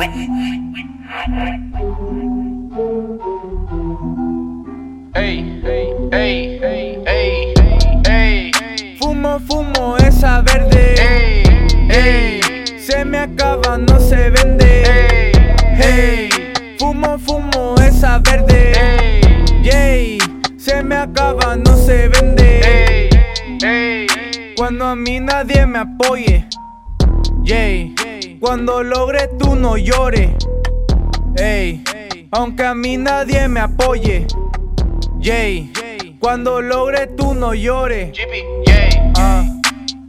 Ey, ey, ey, ey, ey, ey, Fumo, fumo esa verde. ey, ey, Se me acaba, no se vende. ey, Hey, fumo, fumo esa verde. ey, se me acaba, no se vende. ey, ey, Cuando a mí nadie me apoye. Yay, cuando logre tú no llores. Ey, aunque a mí nadie me apoye. Yay, cuando logre tú no llores. Ah,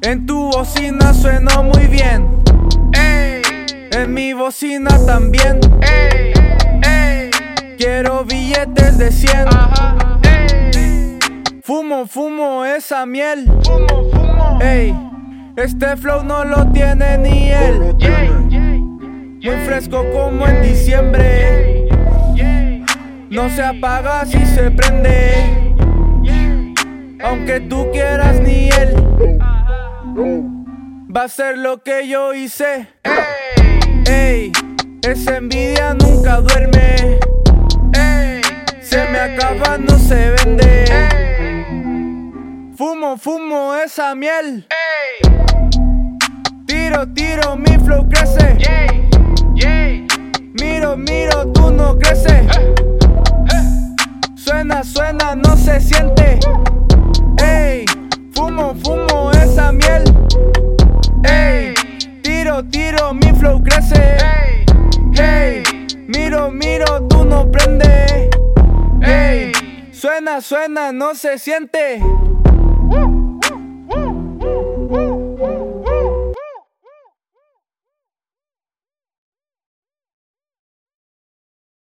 en tu bocina suena muy bien. En mi bocina también. Quiero billetes de 100. ajá, ey, Fumo, fumo esa miel. fumo, fumo, Ey, este flow no lo tiene ni él. Muy fresco como en diciembre. No se apaga si se prende. Aunque tú quieras ni él. Va a ser lo que yo hice. Ey, esa envidia nunca duerme. Fumo, fumo esa miel. ey, Tiro, tiro, mi flow crece. yay, yay, Miro, miro, tú no creces. Suena, suena, no se siente. Ey, fumo, fumo esa miel. Ey, tiro, tiro, mi flow crece. ey, Hey, miro, miro, tú no prendes. Ey, suena, suena, no se siente.